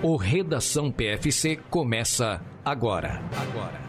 O Redação PFC começa agora. Agora.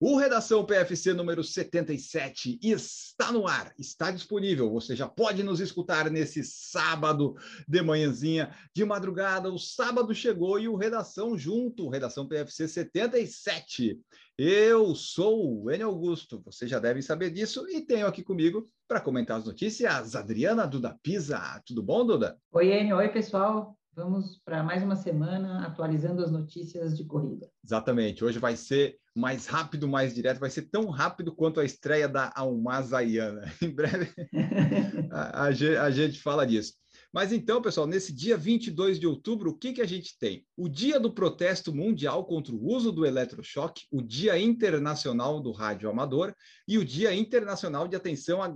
O Redação PFC número 77 está no ar, está disponível. Você já pode nos escutar nesse sábado de manhãzinha, de madrugada. O sábado chegou e o Redação junto, Redação PFC 77. Eu sou o Enio Augusto, vocês já devem saber disso, e tenho aqui comigo para comentar as notícias Adriana Duda Pisa. Tudo bom, Duda? Oi, Enio. Oi, pessoal. Vamos para mais uma semana atualizando as notícias de corrida. Exatamente. Hoje vai ser mais rápido, mais direto. Vai ser tão rápido quanto a estreia da Almazaiana. Em breve a, a, a gente fala disso. Mas então, pessoal, nesse dia 22 de outubro, o que, que a gente tem? O Dia do Protesto Mundial contra o Uso do Eletrochoque, o Dia Internacional do Rádio Amador e o Dia Internacional de Atenção à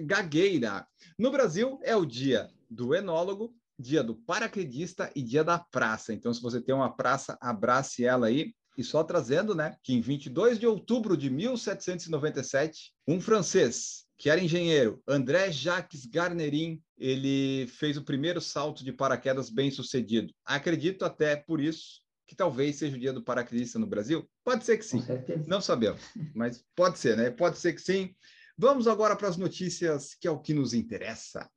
Gagueira. No Brasil, é o Dia do Enólogo, Dia do Paraquedista e Dia da Praça. Então, se você tem uma praça, abrace ela aí. E só trazendo, né, que em 22 de outubro de 1797, um francês que era engenheiro, André Jacques Garnerin, ele fez o primeiro salto de paraquedas bem sucedido. Acredito até por isso que talvez seja o dia do paraquedista no Brasil. Pode ser que sim. Não sabemos, mas pode ser, né? Pode ser que sim. Vamos agora para as notícias, que é o que nos interessa.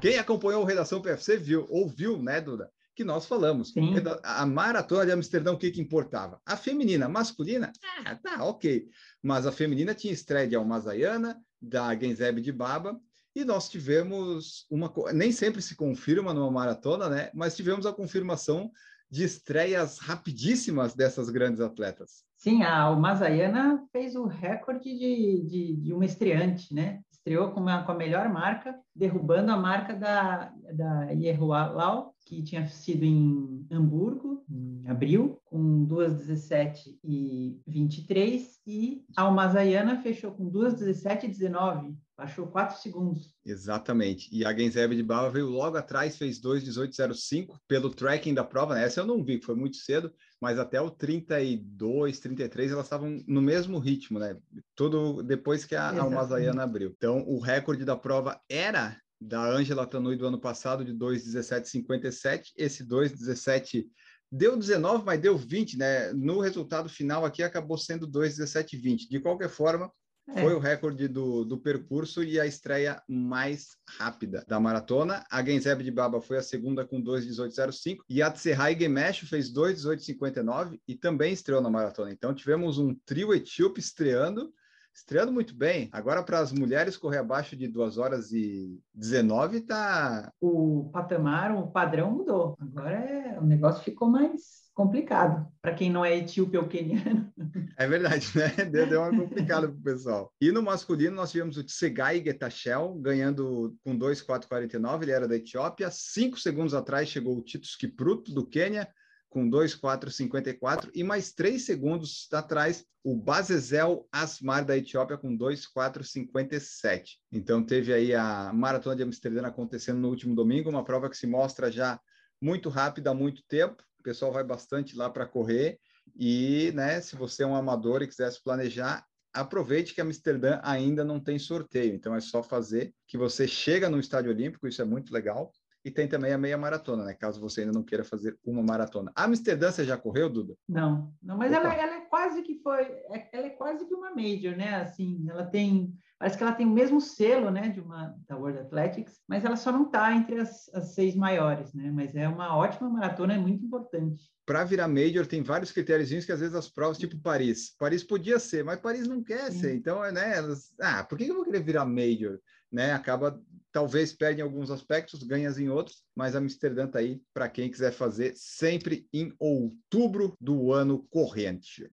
Quem acompanhou o Redação PFC viu, ouviu, né, Duda? Que nós falamos. Sim. A maratona de Amsterdã, o que, que importava? A feminina, a masculina, ah, tá, ok. Mas a feminina tinha estreia de Almazaiana, da Genzeb de Baba, e nós tivemos uma. Nem sempre se confirma numa maratona, né? Mas tivemos a confirmação de estreias rapidíssimas dessas grandes atletas. Sim, a Almazaiana fez o recorde de, de, de uma estreante, né? Estreou com, com a melhor marca, derrubando a marca da, da Ierhualau, que tinha sido em Hamburgo, em abril, com 2,17 e 23, e a Almazaiana fechou com 2,17 e 19, baixou 4 segundos. Exatamente. E a Genzeb de Bava veio logo atrás, fez 2,18,05 pelo tracking da prova. Né? Essa eu não vi, foi muito cedo, mas até o 32, 33 elas estavam no mesmo ritmo, né? Tudo depois que a Almazaiana abriu. Então, o recorde da prova era da Ângela Tanui do ano passado, de 2,17,57. Esse 2,17 deu 19, mas deu 20, né? No resultado final aqui acabou sendo 2,17,20. De qualquer forma, é. Foi o recorde do, do percurso e a estreia mais rápida da maratona. A Genzeb de Baba foi a segunda com 2,18,05 e a Tsehai Gemesho fez 2,18,59 e também estreou na maratona. Então tivemos um trio etíope estreando estreando muito bem. Agora, para as mulheres correr abaixo de 2 horas e 19, tá. O patamar, o padrão mudou. Agora é... o negócio ficou mais complicado para quem não é etíope ou queniano. É verdade, né? Deu, deu uma complicada para o pessoal. E no masculino, nós tivemos o Tsegai Getachel ganhando com 2,449, ele era da Etiópia. Cinco segundos atrás chegou o Titus Kipruto, do Quênia, com 2,454. E mais três segundos atrás, o Bazezel Asmar, da Etiópia, com 2,457. Então, teve aí a Maratona de Amsterdã acontecendo no último domingo, uma prova que se mostra já muito rápida há muito tempo pessoal vai bastante lá para correr. E, né, se você é um amador e quiser se planejar, aproveite que Amsterdã ainda não tem sorteio. Então é só fazer que você chega no estádio olímpico, isso é muito legal. E tem também a meia maratona, né? Caso você ainda não queira fazer uma maratona. A Amsterdã você já correu, Duda? Não, não, mas ela, ela, é quase que foi, é, ela é quase que uma major, né? Assim, ela tem, parece que ela tem o mesmo selo, né, de uma da World Athletics, mas ela só não está entre as, as, seis maiores, né? Mas é uma ótima maratona, é muito importante. Para virar major tem vários critérios que às vezes as provas, tipo Paris, Paris podia ser, mas Paris não quer Sim. ser. Então, né? Elas, ah, por que eu vou querer virar major? Né? Acaba talvez perde em alguns aspectos, ganhas em outros, mas Amsterdã está aí para quem quiser fazer sempre em outubro do ano corrente.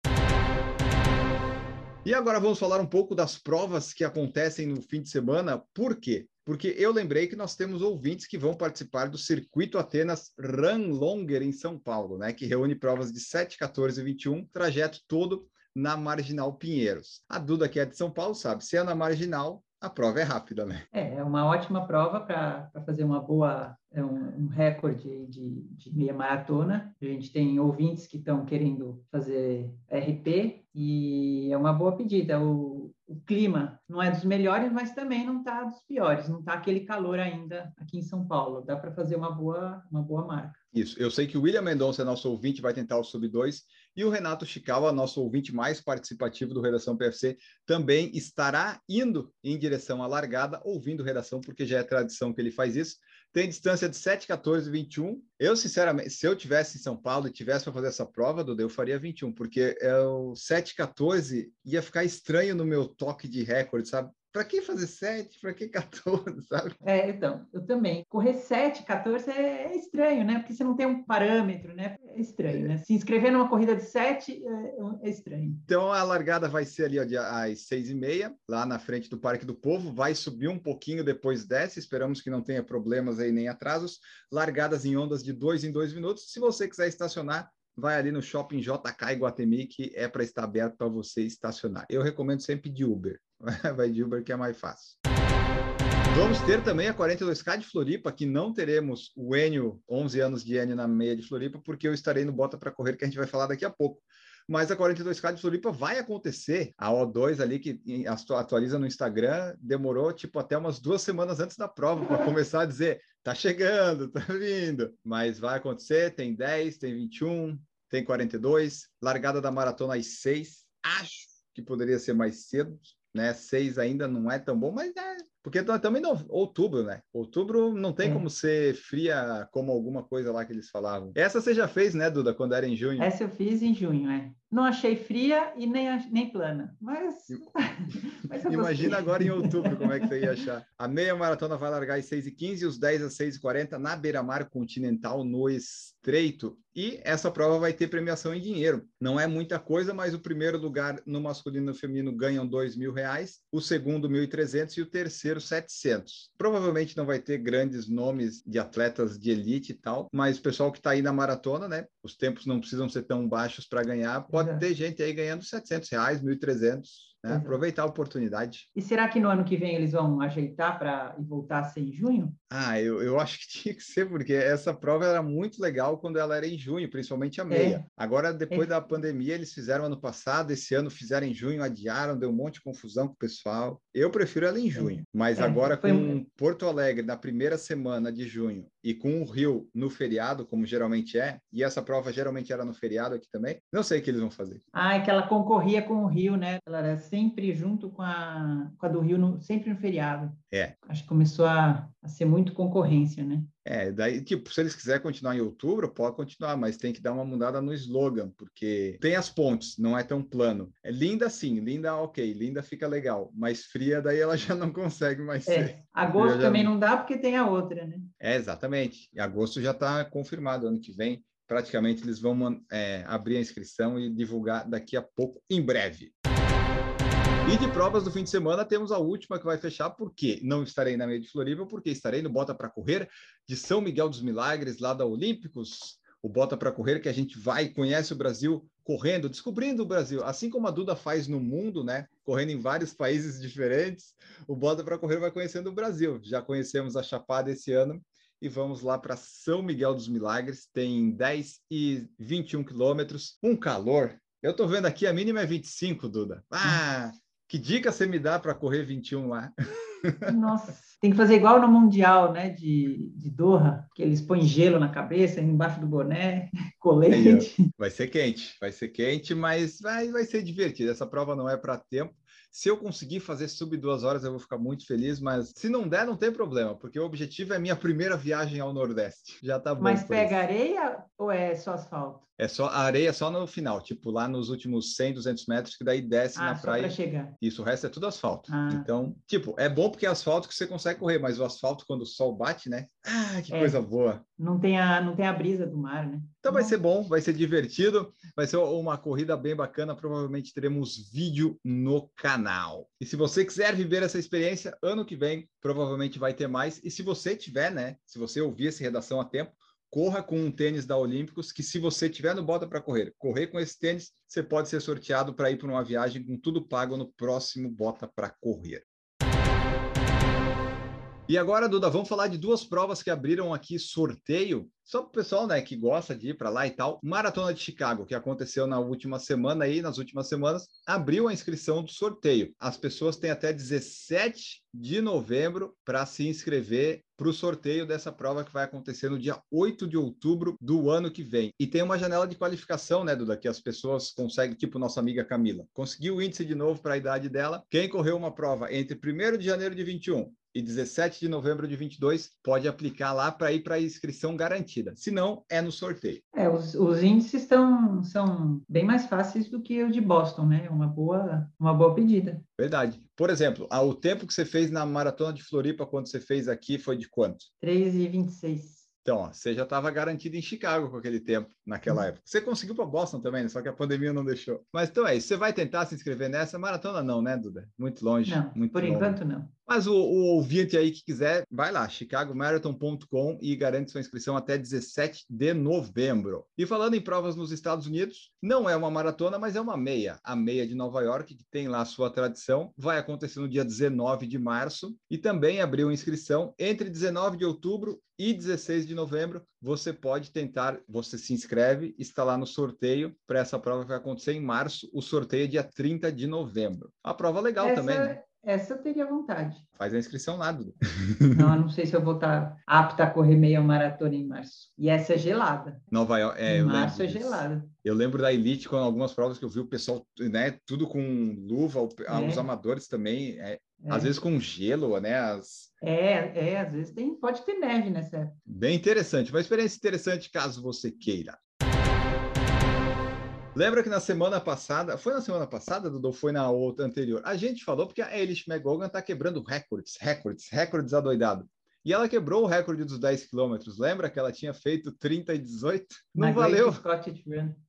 E agora vamos falar um pouco das provas que acontecem no fim de semana. Por quê? Porque eu lembrei que nós temos ouvintes que vão participar do Circuito Atenas Run Longer em São Paulo, né? Que reúne provas de 7, 14 e 21, trajeto todo na Marginal Pinheiros. A Duda, que é de São Paulo, sabe, se é na Marginal, a prova é rápida, né? É, é uma ótima prova para fazer uma boa, é um, um recorde de, de, meia maratona. A gente tem ouvintes que estão querendo fazer RP e é uma boa pedida. O, o clima não é dos melhores, mas também não está dos piores, não está aquele calor ainda aqui em São Paulo. Dá para fazer uma boa, uma boa marca. Isso, eu sei que o William Mendonça nosso ouvinte, vai tentar o sub 2, e o Renato Chicawa, nosso ouvinte mais participativo do Redação PFC, também estará indo em direção à largada, ouvindo Redação, porque já é tradição que ele faz isso. Tem distância de 7, 14, 21. Eu, sinceramente, se eu tivesse em São Paulo e tivesse para fazer essa prova, Duda, eu faria 21, porque é o 7, 14 ia ficar estranho no meu toque de recorde, sabe? Para que fazer 7? Para que 14, sabe? É, então, eu também. Correr 7, 14 é, é, estranho, né? Porque você não tem um parâmetro, né? É estranho, né? Se inscrever numa corrida de 7 é, é estranho. Então, a largada vai ser ali ó, às 6 e meia, lá na frente do Parque do Povo. Vai subir um pouquinho, depois desce. Esperamos que não tenha problemas aí nem atrasos. Largadas em ondas de 2 em 2 minutos. Se você quiser estacionar, vai ali no Shopping JK Iguatemi, que é para estar aberto para você estacionar. Eu recomendo sempre de Uber. vai de Uber que é mais fácil. Vamos ter também a 42K de Floripa, que não teremos o Enio, 11 anos de Enio na meia de Floripa, porque eu estarei no Bota para Correr, que a gente vai falar daqui a pouco. Mas a 42K de Floripa vai acontecer. A O2 ali, que atualiza no Instagram, demorou tipo até umas duas semanas antes da prova para começar a dizer: tá chegando, tá vindo. Mas vai acontecer, tem 10, tem 21, tem 42. Largada da maratona às 6. Acho que poderia ser mais cedo, né? Seis ainda não é tão bom, mas é, porque também não, outubro, né? Outubro não tem como ser fria como alguma coisa lá que eles falavam. Essa você já fez, né, Duda, quando era em junho? Essa eu fiz em junho, é. Não achei fria e nem, nem plana, mas. mas Imagina agora em outubro como é que você ia achar. A meia maratona vai largar às 6h15 e os 10 às 6h40 na beira-mar continental, no Estreito. E essa prova vai ter premiação em dinheiro. Não é muita coisa, mas o primeiro lugar no masculino e no feminino ganham dois mil reais, o segundo 1.300 e o terceiro 700. Provavelmente não vai ter grandes nomes de atletas de elite e tal, mas o pessoal que está aí na maratona, né? Os tempos não precisam ser tão baixos para ganhar. Pode ter gente aí ganhando 700 reais, 1.300 né? Aproveitar a oportunidade. E será que no ano que vem eles vão ajeitar para voltar a ser em junho? Ah, eu, eu acho que tinha que ser, porque essa prova era muito legal quando ela era em junho, principalmente a meia. É. Agora, depois é. da pandemia, eles fizeram ano passado, esse ano fizeram em junho, adiaram, deu um monte de confusão com o pessoal. Eu prefiro ela em junho, mas é. agora com um... Porto Alegre na primeira semana de junho e com o Rio no feriado, como geralmente é, e essa prova geralmente era no feriado aqui também, não sei o que eles vão fazer. Ah, é que ela concorria com o Rio, né? Ela era sempre junto com a, com a do Rio, no, sempre no feriado. É. Acho que começou a, a ser muito concorrência, né? É, daí, tipo, se eles quiserem continuar em outubro, pode continuar, mas tem que dar uma mudada no slogan, porque tem as pontes, não é tão plano. É linda sim, linda ok, linda fica legal, mas fria daí ela já não consegue mais é, ser. Agosto também não dá porque tem a outra, né? É, exatamente. E agosto já está confirmado, ano que vem praticamente eles vão é, abrir a inscrição e divulgar daqui a pouco, em breve. E de provas do fim de semana, temos a última que vai fechar, porque não estarei na meia de Floripa, porque estarei no Bota para Correr de São Miguel dos Milagres, lá da Olímpicos. O Bota para Correr, que a gente vai, conhece o Brasil correndo, descobrindo o Brasil, assim como a Duda faz no mundo, né? Correndo em vários países diferentes, o Bota para Correr vai conhecendo o Brasil. Já conhecemos a Chapada esse ano e vamos lá para São Miguel dos Milagres. Tem 10 e 21 quilômetros, um calor. Eu estou vendo aqui, a mínima é 25, Duda. Ah, que dica você me dá para correr 21 lá? Nossa, tem que fazer igual no Mundial, né, de, de Doha, que eles põem gelo na cabeça, embaixo do boné, colete. Vai ser quente, vai ser quente, mas vai, vai ser divertido. Essa prova não é para tempo. Se eu conseguir fazer sub duas horas, eu vou ficar muito feliz, mas se não der, não tem problema, porque o objetivo é minha primeira viagem ao Nordeste. Já tá bom. Mas pega areia ou é só asfalto? É só a areia só no final, tipo lá nos últimos 100, 200 metros, que daí desce ah, na praia. chegar. Isso, o resto é tudo asfalto. Ah. Então, tipo, é bom porque é asfalto que você consegue correr, mas o asfalto, quando o sol bate, né? Ah, que é. coisa boa. Não tem, a, não tem a brisa do mar, né? Então vai ser bom, vai ser divertido, vai ser uma corrida bem bacana. Provavelmente teremos vídeo no canal. E se você quiser viver essa experiência, ano que vem provavelmente vai ter mais. E se você tiver, né? Se você ouvir essa redação a tempo, corra com um tênis da Olímpicos, que se você tiver no Bota para Correr, correr com esse tênis, você pode ser sorteado para ir para uma viagem com tudo pago no próximo Bota para Correr. E agora, Duda, vamos falar de duas provas que abriram aqui sorteio Só para o pessoal né, que gosta de ir para lá e tal, Maratona de Chicago, que aconteceu na última semana aí, nas últimas semanas, abriu a inscrição do sorteio. As pessoas têm até 17 de novembro para se inscrever para o sorteio dessa prova que vai acontecer no dia 8 de outubro do ano que vem. E tem uma janela de qualificação, né, Duda, que as pessoas conseguem, tipo nossa amiga Camila. Conseguiu o índice de novo para a idade dela. Quem correu uma prova entre 1 de janeiro de 21 e 17 de novembro de 22 pode aplicar lá para ir para a inscrição garantida. Se não, é no sorteio. É, os, os índices estão, são bem mais fáceis do que o de Boston, né? Uma boa, uma boa pedida. Verdade. Por exemplo, o tempo que você fez na maratona de Floripa quando você fez aqui foi de quanto? 3 e 26. Então, ó, você já estava garantido em Chicago com aquele tempo, naquela época. Você conseguiu para Boston também, né? só que a pandemia não deixou. Mas então é isso. Você vai tentar se inscrever nessa maratona? Não, né, Duda? Muito longe. Não, muito por longe. enquanto não. Mas o, o, ouvinte aí que quiser, vai lá, chicagomarathon.com e garante sua inscrição até 17 de novembro. E falando em provas nos Estados Unidos, não é uma maratona, mas é uma meia. A meia de Nova York, que tem lá a sua tradição, vai acontecer no dia 19 de março e também abriu inscrição entre 19 de outubro e 16 de novembro. Você pode tentar, você se inscreve, está lá no sorteio para essa prova que vai acontecer em março. O sorteio é dia 30 de novembro. A prova legal essa, também, né? Essa eu teria vontade. Faz a inscrição lá, Dudu. Não, eu não sei se eu vou estar apta a correr meia maratona em março. E essa é gelada. Nova York, é, em março é gelada. Eu lembro da Elite, com algumas provas que eu vi o pessoal, né, tudo com luva, é. os amadores também, é, é. às vezes com gelo, né, as... É, é, às vezes tem, pode ter neve nessa Bem interessante, uma experiência interessante caso você queira. Lembra que na semana passada, foi na semana passada, Dudu, foi na outra anterior? A gente falou porque a Elish McGogan está quebrando recordes, recordes, recordes adoidado. E ela quebrou o recorde dos 10 quilômetros. Lembra que ela tinha feito 30 e 18? Não valeu.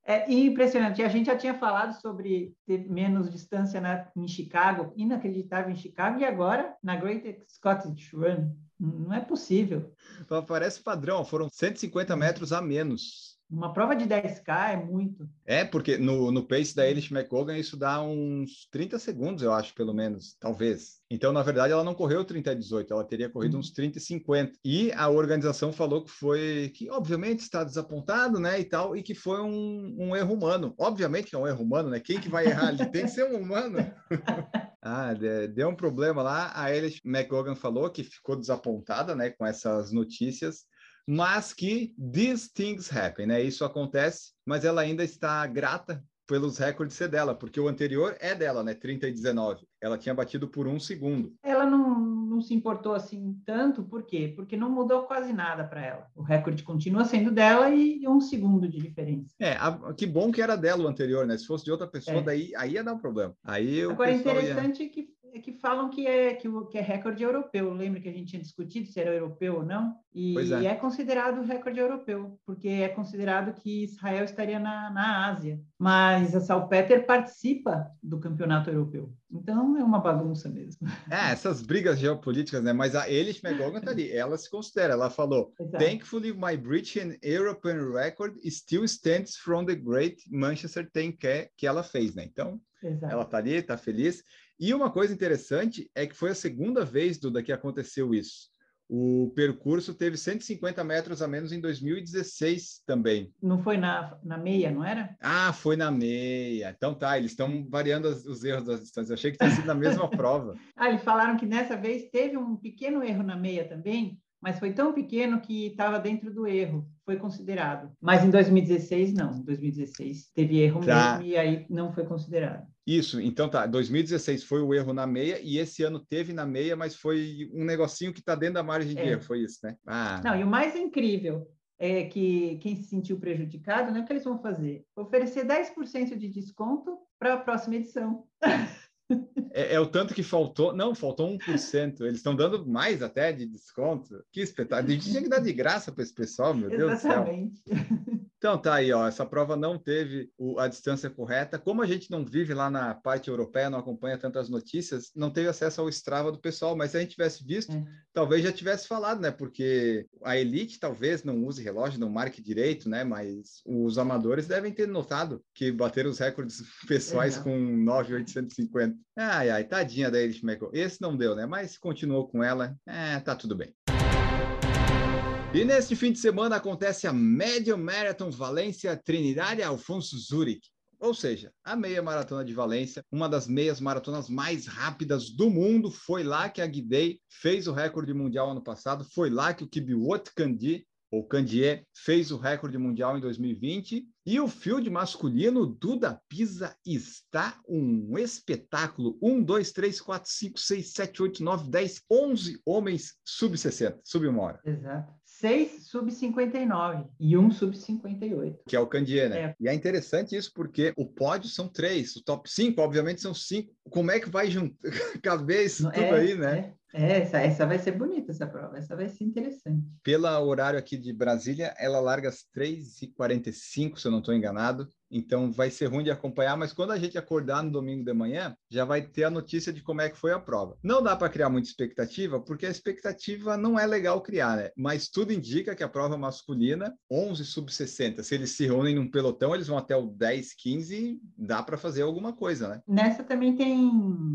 É impressionante. A gente já tinha falado sobre ter menos distância na, em Chicago, inacreditável em Chicago, e agora na Great Scottish Run. Não é possível. Parece padrão, foram 150 metros a menos. Uma prova de 10K é muito. É, porque no, no pace da Elish McCogan isso dá uns 30 segundos, eu acho, pelo menos, talvez. Então, na verdade, ela não correu 30 e 18, ela teria corrido uhum. uns 30 e 50. E a organização falou que foi, que obviamente está desapontado, né, e tal, e que foi um, um erro humano. Obviamente que é um erro humano, né? Quem que vai errar ali? Tem que ser um humano. ah, deu um problema lá. A Elish McCogan falou que ficou desapontada, né, com essas notícias mas que these things happen, né? Isso acontece, mas ela ainda está grata pelos recordes ser dela, porque o anterior é dela, né? 30 e 19. Ela tinha batido por um segundo. Ela não, não se importou assim tanto, por quê? Porque não mudou quase nada para ela. O recorde continua sendo dela e um segundo de diferença. É, a, que bom que era dela o anterior, né? Se fosse de outra pessoa, é. daí aí ia dar um problema. Aí Agora, interessante ia... que é que falam que é, que, que é recorde europeu. Lembra que a gente tinha discutido se era europeu ou não? E é. é. considerado recorde europeu, porque é considerado que Israel estaria na, na Ásia. Mas a Salpeter participa do campeonato europeu. Então é uma bagunça mesmo. É, essas brigas geopolíticas, né? Mas a Elish McGogan tá ali, ela se considera, ela falou: Exato. Thankfully, my British European record still stands from the great Manchester 10K que ela fez, né? Então, Exato. ela tá ali, tá feliz. E uma coisa interessante é que foi a segunda vez, Duda, que aconteceu isso. O percurso teve 150 metros a menos em 2016 também. Não foi na, na meia, não era? Ah, foi na meia. Então tá, eles estão variando as, os erros das distâncias. Eu achei que tinha sido na mesma prova. Ah, eles falaram que nessa vez teve um pequeno erro na meia também, mas foi tão pequeno que estava dentro do erro, foi considerado. Mas em 2016, não. Em 2016 teve erro tá. mesmo e aí não foi considerado. Isso, então tá. 2016 foi o erro na meia e esse ano teve na meia, mas foi um negocinho que está dentro da margem de é. erro, foi isso, né? Ah. Não, e o mais incrível é que quem se sentiu prejudicado, né, o que eles vão fazer? Oferecer 10% de desconto para a próxima edição. É, é, o tanto que faltou. Não, faltou 1%. Eles estão dando mais até de desconto. Que espetáculo. A gente tinha que dar de graça para esse pessoal, meu Deus do céu. Exatamente. Então tá aí, ó, essa prova não teve o, a distância correta. Como a gente não vive lá na parte europeia, não acompanha tantas notícias, não teve acesso ao Strava do pessoal, mas se a gente tivesse visto, é. talvez já tivesse falado, né? Porque a elite talvez não use relógio, não marque direito, né? Mas os amadores devem ter notado que bateram os recordes pessoais é. com 9,850. Ai, ai, tadinha da Elite Michael. Esse não deu, né? Mas continuou com ela, é, tá tudo bem. E neste fim de semana acontece a Medium Marathon Valência Trinidad Alfonso Zurich. Ou seja, a meia maratona de Valência, uma das meias maratonas mais rápidas do mundo, foi lá que a Guidei fez o recorde mundial ano passado, foi lá que o Kibiwot Kandi o Candier fez o recorde mundial em 2020 e o field masculino Duda Pisa está um espetáculo. 1, 2, 3, 4, 5, 6, 7, 8, 9, 10, 11 homens sub-60, sub uma hora. Exato. Seis sub-59 e um sub-58. Que é o Candier, né? É. E é interessante isso porque o pódio são três, o top 5, obviamente, são cinco. Como é que vai juntar, caber isso tudo é, aí, né? É. Essa, essa vai ser bonita, essa prova. Essa vai ser interessante. Pelo horário aqui de Brasília, ela larga às 3h45, se eu não estou enganado. Então vai ser ruim de acompanhar, mas quando a gente acordar no domingo de manhã, já vai ter a notícia de como é que foi a prova. Não dá para criar muita expectativa, porque a expectativa não é legal criar, né? Mas tudo indica que a prova masculina, 11 sub 60, se eles se reúnem num pelotão, eles vão até o 10, 15, dá para fazer alguma coisa, né? Nessa também tem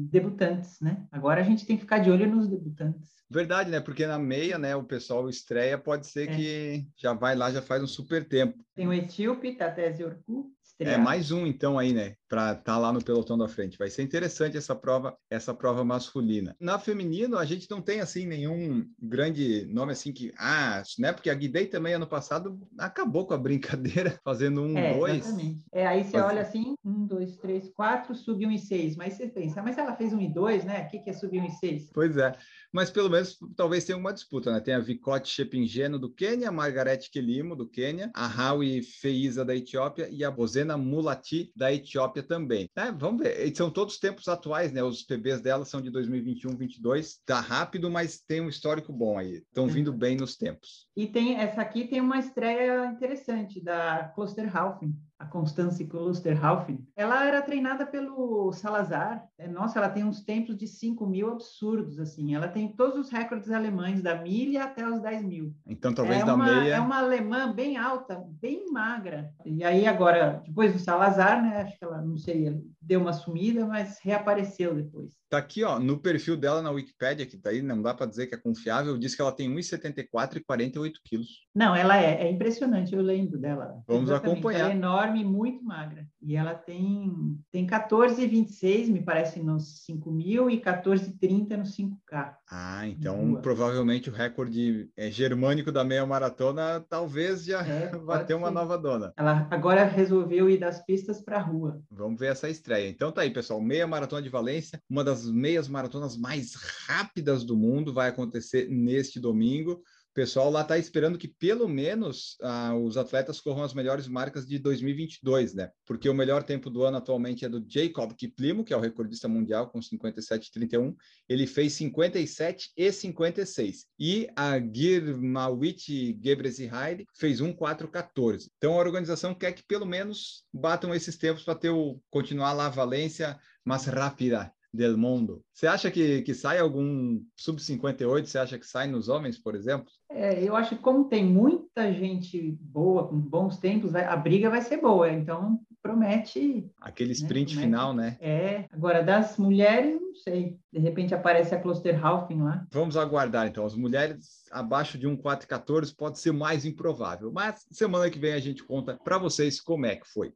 debutantes, né? Agora a gente tem que ficar de olho nos debutantes. Verdade, né? Porque na meia, né, o pessoal estreia, pode ser é. que já vai lá, já faz um super tempo. Tem o etíope, Tatese Orku, é mais um então aí, né, para estar tá lá no pelotão da frente. Vai ser interessante essa prova, essa prova masculina. Na feminino a gente não tem assim nenhum grande nome assim que ah, né, porque a Guidei também ano passado acabou com a brincadeira fazendo um, é, dois. Exatamente. É aí você Faz... olha assim, um, dois, três, quatro, subiu um e seis, mas você pensa, mas ela fez um e dois, né? O que que é subir um e seis? Pois é mas pelo menos talvez tenha uma disputa, né? Tem a Vicote Shepingeno do Quênia, a Margarete Kelimo do Quênia, a Hawi Feiza da Etiópia e a Bozena Mulati da Etiópia também. É, vamos ver, e são todos tempos atuais, né? Os PBs dela são de 2021, 22. Tá rápido, mas tem um histórico bom aí. Estão vindo bem nos tempos. E tem essa aqui tem uma estreia interessante da Klosterhalfen a Constance Klosterhalfen, ela era treinada pelo Salazar. É, nossa, ela tem uns tempos de 5 mil absurdos, assim. Ela tem todos os recordes alemães, da milha até os 10 mil. Então, talvez é da uma, meia... É uma alemã bem alta, bem magra. E aí, agora, depois do Salazar, né? Acho que ela, não sei, deu uma sumida, mas reapareceu depois. Tá aqui, ó, no perfil dela na Wikipedia, que tá aí, não dá para dizer que é confiável, diz que ela tem 1,74 e 48 quilos. Não, ela é, é impressionante, eu lembro dela. Vamos Exatamente. acompanhar. Ela é enorme, muito magra. E ela tem, tem 14,26, me parece, nos 5 mil e 14,30 no 5K. Ah, então provavelmente o recorde é, germânico da meia maratona talvez já é, vai ter uma ser. nova dona. Ela agora resolveu ir das pistas para a rua. Vamos ver essa estreia. Então tá aí, pessoal, meia maratona de Valência, uma das meias maratonas mais rápidas do mundo, vai acontecer neste domingo. O pessoal lá está esperando que pelo menos ah, os atletas corram as melhores marcas de 2022, né? Porque o melhor tempo do ano atualmente é do Jacob Kiplimo, que é o recordista mundial com 57,31. Ele fez 57 e 56. E a Girmawit Gebrezihayde fez 1,414. Então a organização quer que pelo menos batam esses tempos para ter o continuar lá a Valência mais rápida del mundo. Você acha que, que sai algum sub-58? Você acha que sai nos homens, por exemplo? É, eu acho que como tem muita gente boa, com bons tempos, a briga vai ser boa. Então, promete... Aquele né, sprint né, final, né? É. Agora, das mulheres, não sei. De repente aparece a Klosterhalfen lá. Vamos aguardar, então. As mulheres abaixo de 1,414 pode ser mais improvável. Mas semana que vem a gente conta para vocês como é que foi.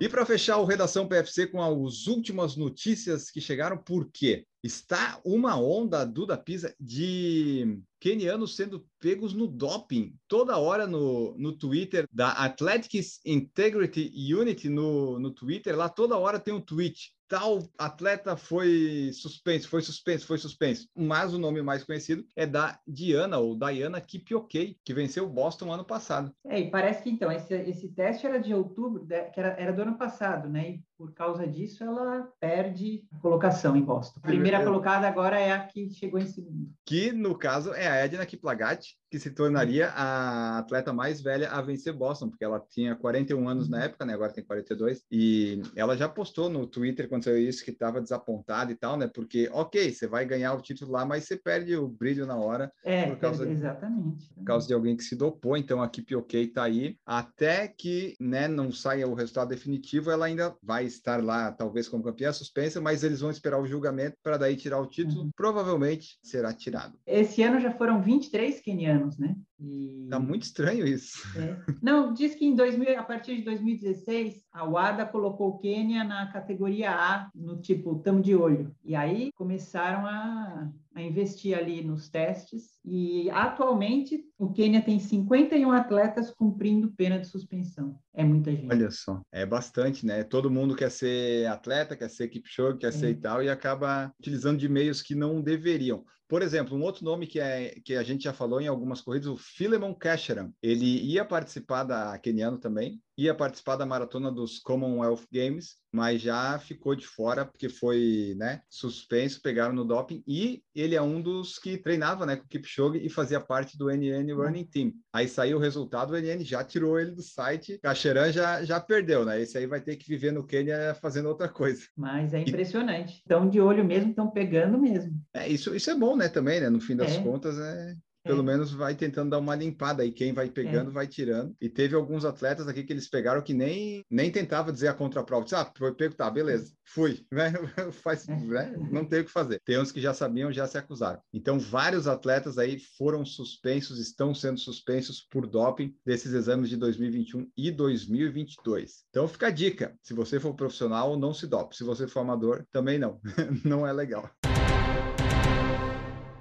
E para fechar o Redação PFC com as últimas notícias que chegaram, por quê? Está uma onda, Duda Pisa, de kenianos sendo pegos no doping. Toda hora no, no Twitter da Athletics Integrity Unity no, no Twitter, lá toda hora tem um tweet tal atleta foi suspenso, foi suspenso, foi suspenso. Mas o nome mais conhecido é da Diana, ou Diana Kipioquei, que venceu o Boston ano passado. É, e parece que então, esse, esse teste era de outubro, que era, era do ano passado, né? E por causa disso ela perde a colocação em Boston. A primeira colocada agora é a que chegou em segundo. Que, no caso, é a Edna Kiplagat, que se tornaria a atleta mais velha a vencer Boston, porque ela tinha 41 anos na época, né? Agora tem 42. E ela já postou no Twitter quando saiu isso que estava desapontada e tal, né? Porque, ok, você vai ganhar o título lá, mas você perde o brilho na hora. É, por causa exatamente. De, por causa de alguém que se dopou. Então a Keep OK tá aí. Até que, né, não saia o resultado definitivo, ela ainda vai estar lá, talvez como campeã suspensa, mas eles vão esperar o julgamento para daí tirar o título, uhum. provavelmente será tirado. Esse ano já foram 23 quenianos, né? E... Tá muito estranho isso. É. Não, diz que em 2000, a partir de 2016, a WADA colocou o Quênia na categoria A, no tipo, tamo de olho. E aí começaram a, a investir ali nos testes. E atualmente o Quênia tem 51 atletas cumprindo pena de suspensão. É muita gente. Olha só, é bastante, né? Todo mundo quer ser atleta, quer ser equipe show, quer é. ser e tal, e acaba utilizando de meios que não deveriam. Por exemplo, um outro nome que, é, que a gente já falou em algumas corridas, o Philemon Casheran. Ele ia participar da Keniano também, ia participar da maratona dos Commonwealth Games, mas já ficou de fora porque foi né, suspenso, pegaram no doping, e ele é um dos que treinava né, com o Kipchoge e fazia parte do NN Running Team. Aí saiu o resultado, o NN já tirou ele do site, Cacheran já, já perdeu, né? Esse aí vai ter que viver no Quênia fazendo outra coisa. Mas é impressionante. Estão de olho mesmo, estão pegando mesmo. É, isso, isso é bom, né, também, né? No fim das é. contas, é, pelo é. menos vai tentando dar uma limpada aí. Quem vai pegando, é. vai tirando. E teve alguns atletas aqui que eles pegaram que nem, nem tentava dizer a contraprova. Disse, ah, foi pego, tá, beleza, fui. Né? Faz, é. né? Não tem o que fazer. Tem uns que já sabiam, já se acusaram. Então, vários atletas aí foram suspensos, estão sendo suspensos por doping desses exames de 2021 e 2022. Então, fica a dica: se você for profissional, não se dope. Se você for amador, também não. não é legal.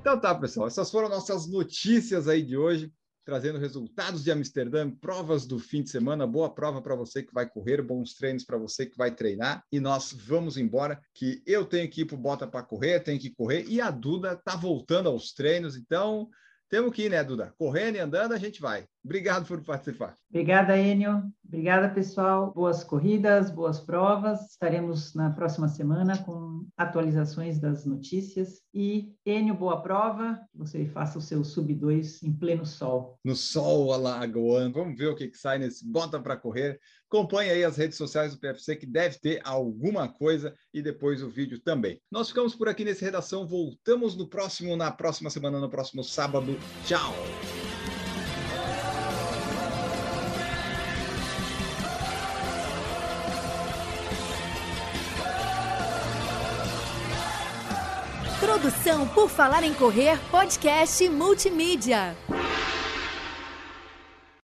Então tá, pessoal, essas foram nossas notícias aí de hoje, trazendo resultados de Amsterdã, provas do fim de semana, boa prova para você que vai correr, bons treinos para você que vai treinar. E nós vamos embora, que eu tenho que ir pro Bota para correr, tenho que correr e a Duda tá voltando aos treinos, então temos que ir, né, Duda? Correndo e andando, a gente vai. Obrigado por participar. Obrigada, Enio. Obrigada, pessoal. Boas corridas, boas provas. Estaremos na próxima semana com atualizações das notícias. E, Enio, boa prova. Você faça o seu sub-2 em pleno sol. No sol alagoano. Vamos ver o que, que sai nesse Bota para Correr. Acompanhe aí as redes sociais do PFC, que deve ter alguma coisa, e depois o vídeo também. Nós ficamos por aqui nesse Redação. Voltamos no próximo, na próxima semana, no próximo sábado. Tchau! Produção por Falar em Correr, podcast multimídia.